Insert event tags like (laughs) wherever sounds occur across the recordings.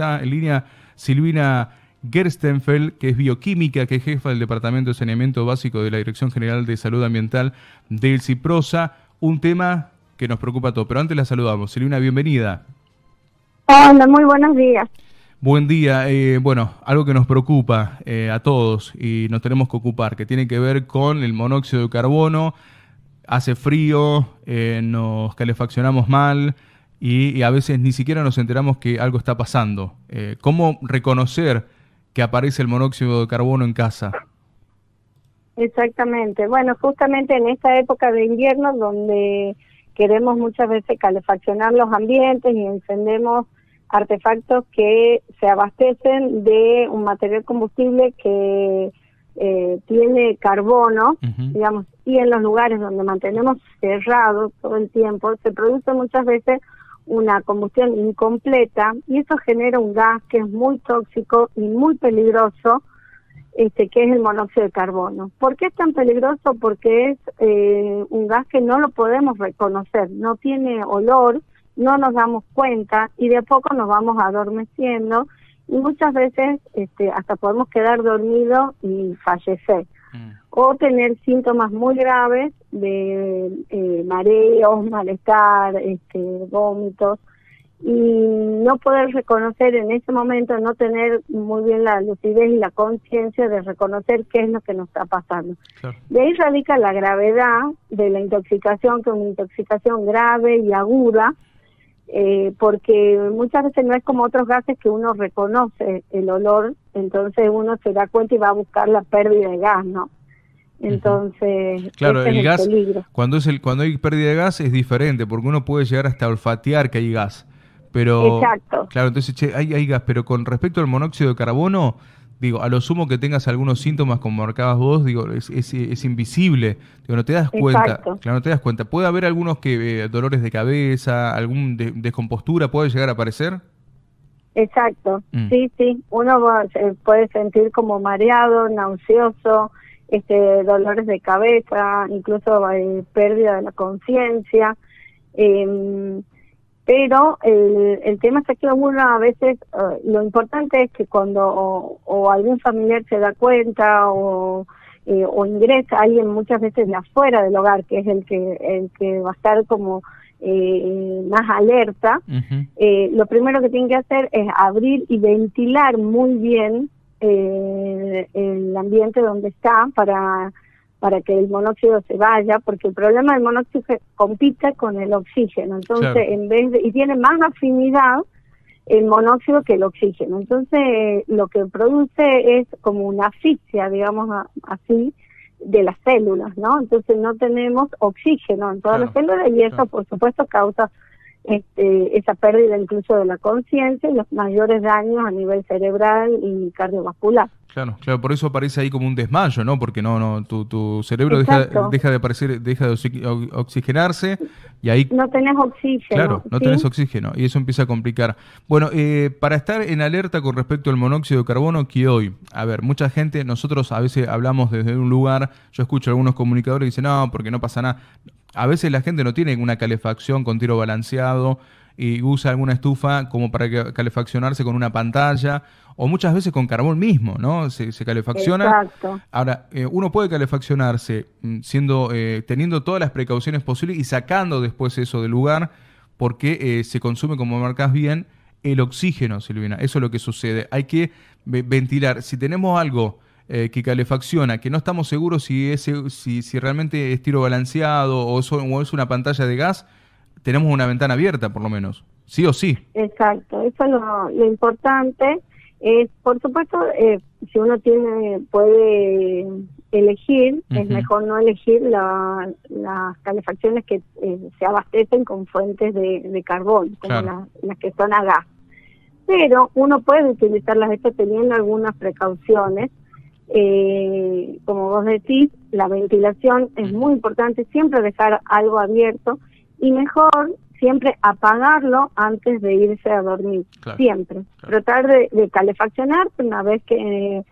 Está en línea Silvina Gerstenfeld, que es bioquímica, que es jefa del Departamento de Saneamiento Básico de la Dirección General de Salud Ambiental del CIPROSA. Un tema que nos preocupa a todos. Pero antes la saludamos. Silvina, bienvenida. Hola, muy buenos días. Buen día. Eh, bueno, algo que nos preocupa eh, a todos y nos tenemos que ocupar, que tiene que ver con el monóxido de carbono. Hace frío, eh, nos calefaccionamos mal y, a veces ni siquiera nos enteramos que algo está pasando. ¿Cómo reconocer que aparece el monóxido de carbono en casa? Exactamente. Bueno, justamente en esta época de invierno donde queremos muchas veces calefaccionar los ambientes y encendemos artefactos que se abastecen de un material combustible que eh, tiene carbono, digamos, y en los lugares donde mantenemos cerrado todo el tiempo, se produce muchas veces una combustión incompleta y eso genera un gas que es muy tóxico y muy peligroso, este, que es el monóxido de carbono. ¿Por qué es tan peligroso? Porque es eh, un gas que no lo podemos reconocer, no tiene olor, no nos damos cuenta y de a poco nos vamos adormeciendo y muchas veces este, hasta podemos quedar dormidos y fallecer mm. o tener síntomas muy graves de eh, mareos, malestar, este, vómitos y no poder reconocer en ese momento, no tener muy bien la lucidez y la conciencia de reconocer qué es lo que nos está pasando. De ahí radica la gravedad de la intoxicación, que es una intoxicación grave y aguda, eh, porque muchas veces no es como otros gases que uno reconoce el olor, entonces uno se da cuenta y va a buscar la pérdida de gas, ¿no? Entonces, claro, el, gas, cuando es el cuando hay pérdida de gas es diferente, porque uno puede llegar hasta olfatear que hay gas. Pero, Exacto. Claro, entonces che, hay, hay gas, pero con respecto al monóxido de carbono, digo, a lo sumo que tengas algunos síntomas como marcabas vos, digo, es, es, invisible, digo, no te das cuenta, claro, no te das cuenta. ¿Puede haber algunos que, eh, dolores de cabeza, algún descompostura puede llegar a aparecer? Exacto, mm. sí, sí, uno puede sentir como mareado, nauseoso, este, dolores de cabeza, incluso eh, pérdida de la conciencia. Eh, pero el, el tema es que uno a veces, eh, lo importante es que cuando o, algún familiar se da cuenta o, eh, o ingresa alguien muchas veces de afuera del hogar, que es el que, el que va a estar como eh, más alerta, lo primero que tiene que hacer es abrir y ventilar muy bien el ambiente donde está para para que el monóxido se vaya, porque el problema del monóxido es que compite con el oxígeno, entonces en vez de, y tiene más afinidad el monóxido que el oxígeno, entonces lo que produce es como una asfixia, digamos así, de las células, ¿no? Entonces no tenemos oxígeno en todas las células y eso por supuesto causa este, esa pérdida incluso de la conciencia y los mayores daños a nivel cerebral y cardiovascular. Claro, claro, por eso aparece ahí como un desmayo, ¿no? Porque no, no, tu, tu cerebro deja, deja, de aparecer, deja de oxigenarse y ahí... No tenés oxígeno. Claro, no tenés oxígeno y eso empieza a complicar. Bueno, eh, para estar en alerta con respecto al monóxido de carbono, que hoy, a ver, mucha gente, nosotros a veces hablamos desde un lugar, yo escucho a algunos comunicadores que dicen, no, porque no pasa nada. A veces la gente no tiene una calefacción con tiro balanceado y usa alguna estufa como para calefaccionarse con una pantalla o muchas veces con carbón mismo, ¿no? Se, calefacciona. Exacto. Ahora, eh, uno puede calefaccionarse mm, siendo, eh, teniendo todas las precauciones posibles y sacando después eso del lugar porque eh, se consume, como marcas bien, el oxígeno, Silvina. Eso es lo que sucede. Hay que ventilar. Si tenemos algo que calefacciona, que no estamos seguros si, ese, si, si realmente es tiro balanceado o, o es una pantalla de gas, tenemos una ventana abierta, por lo menos, sí o sí. Exacto, eso es lo, importante. Es, por supuesto, eh, si uno tiene puede elegir, es mejor no elegir las calefacciones que eh, se abastecen con fuentes de, carbón, como las que son a gas. Pero uno puede utilizarlas, esto teniendo algunas precauciones. Eh, como vos decís, la ventilación es muy importante, siempre dejar algo abierto y mejor siempre apagarlo antes de irse a dormir, siempre. Tratar de, calefaccionar una vez que,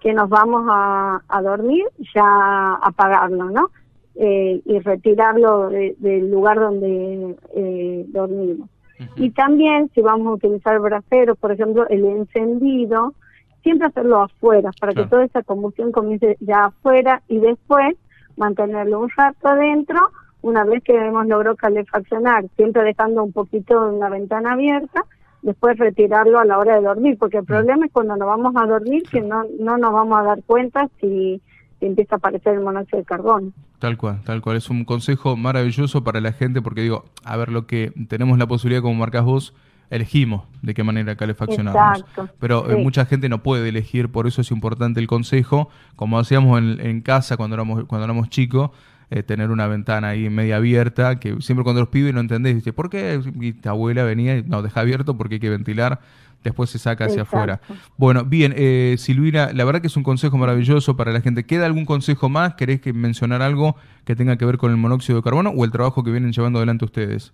que nos vamos a, dormir, ya apagarlo, ¿no? Eh, y retirarlo del lugar donde eh, dormimos. Y también si vamos a utilizar braseros, por ejemplo, el encendido, siempre hacerlo afuera, para que toda esa combustión comience ya afuera y después mantenerlo un rato adentro, una vez que hemos logrado calefaccionar, siempre dejando un poquito una ventana abierta, después retirarlo a la hora de dormir, porque el problema es cuando nos vamos a dormir que no, no nos vamos a dar cuenta si, empieza a aparecer el monóxido de carbono. Tal cual, tal cual. Es un consejo maravilloso para la gente porque digo, a ver, lo que tenemos la posibilidad, como marcas vos, elegimos de qué manera calefaccionamos. Pero eh, mucha gente no puede elegir, por eso es importante el consejo, como hacíamos en, en casa cuando éramos, cuando éramos chicos, eh, tener una ventana ahí media abierta, que siempre cuando los pibes no entendés, dice, ¿por qué? Y tu abuela venía y no, deja abierto porque hay que ventilar, después se saca hacia afuera. Bueno, bien, eh, Silvina, la verdad que es un consejo maravilloso para la gente. ¿Queda algún consejo más? ¿Querés que mencionar algo que tenga que ver con el monóxido de carbono o el trabajo que vienen llevando adelante ustedes?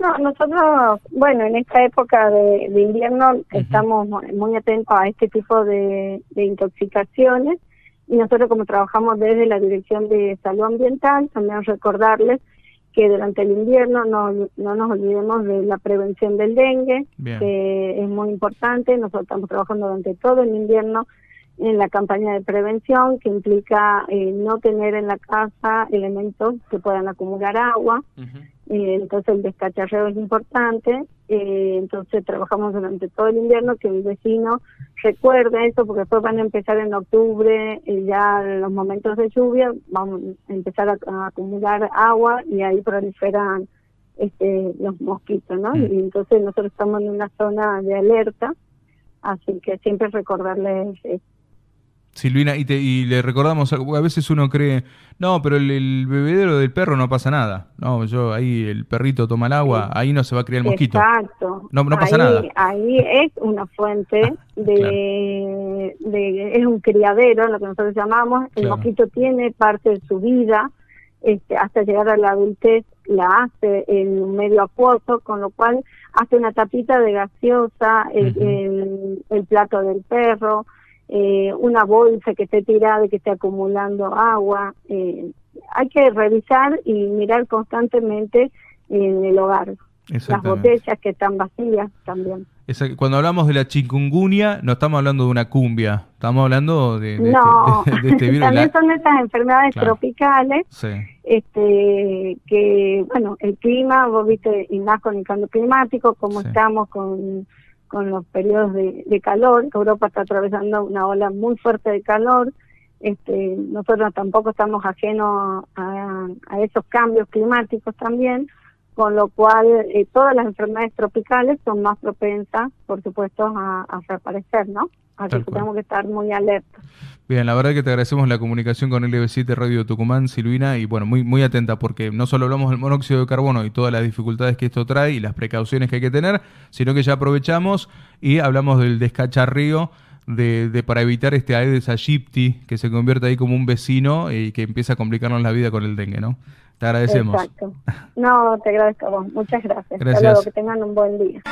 No, nosotros, bueno, en esta época de, invierno estamos muy atentos a este tipo de intoxicaciones y nosotros como trabajamos desde la Dirección de Salud Ambiental, también recordarles que durante el invierno no, no nos olvidemos de la prevención del dengue, que es muy importante. Nosotros estamos trabajando durante todo el invierno en la campaña de prevención, que implica eh, no tener en la casa elementos que puedan acumular agua. Eh, entonces el descacharreo es importante. Eh, entonces trabajamos durante todo el invierno que el vecino recuerde eso, porque después van a empezar en octubre, y ya en los momentos de lluvia, vamos a empezar a, acumular agua y ahí proliferan este, los mosquitos, ¿no? Mm. Y entonces nosotros estamos en una zona de alerta, así que siempre recordarles Silvina, y, te, y le recordamos, algo, a veces uno cree, no, pero el, bebedero del perro no pasa nada. No, yo ahí el perrito toma el agua, ahí no se va a criar el mosquito. Exacto. No, no pasa nada. Ahí es una fuente ah, de, de, es un criadero, lo que nosotros llamamos. El mosquito tiene parte de su vida, este, hasta llegar a la adultez la hace en un medio acuoso, con lo cual hace una tapita de gaseosa, el, el plato del perro, eh, una bolsa que esté tirada y que esté acumulando agua. Eh, hay que revisar y mirar constantemente en el hogar. Las botellas que están vacías también. Cuando hablamos de la chikungunya, no estamos hablando de una cumbia, estamos hablando de, no, (laughs) este, este virus. También son estas enfermedades tropicales, este, que, bueno, el clima, vos viste, y más con el cambio climático, como estamos con con los periodos de, calor. Europa está atravesando una ola muy fuerte de calor. Este, nosotros tampoco estamos ajenos a, esos cambios climáticos también, con lo cual eh, todas las enfermedades tropicales son más propensas, por supuesto, a, a reaparecer, ¿no? Así que tenemos que estar muy alertos. Bien, la verdad que te agradecemos la comunicación con LB7 Radio Tucumán, Silvina, y bueno, muy, muy atenta porque no solo hablamos del monóxido de carbono y todas las dificultades que esto trae y las precauciones que hay que tener, sino que ya aprovechamos y hablamos del descacharrío de, de para evitar este Aedes aegypti que se convierte ahí como un vecino y que empieza a complicarnos la vida con el dengue, ¿no? Te agradecemos. Exacto. No, te agradezco a vos. Muchas gracias. Gracias. Hasta luego, que tengan un buen día.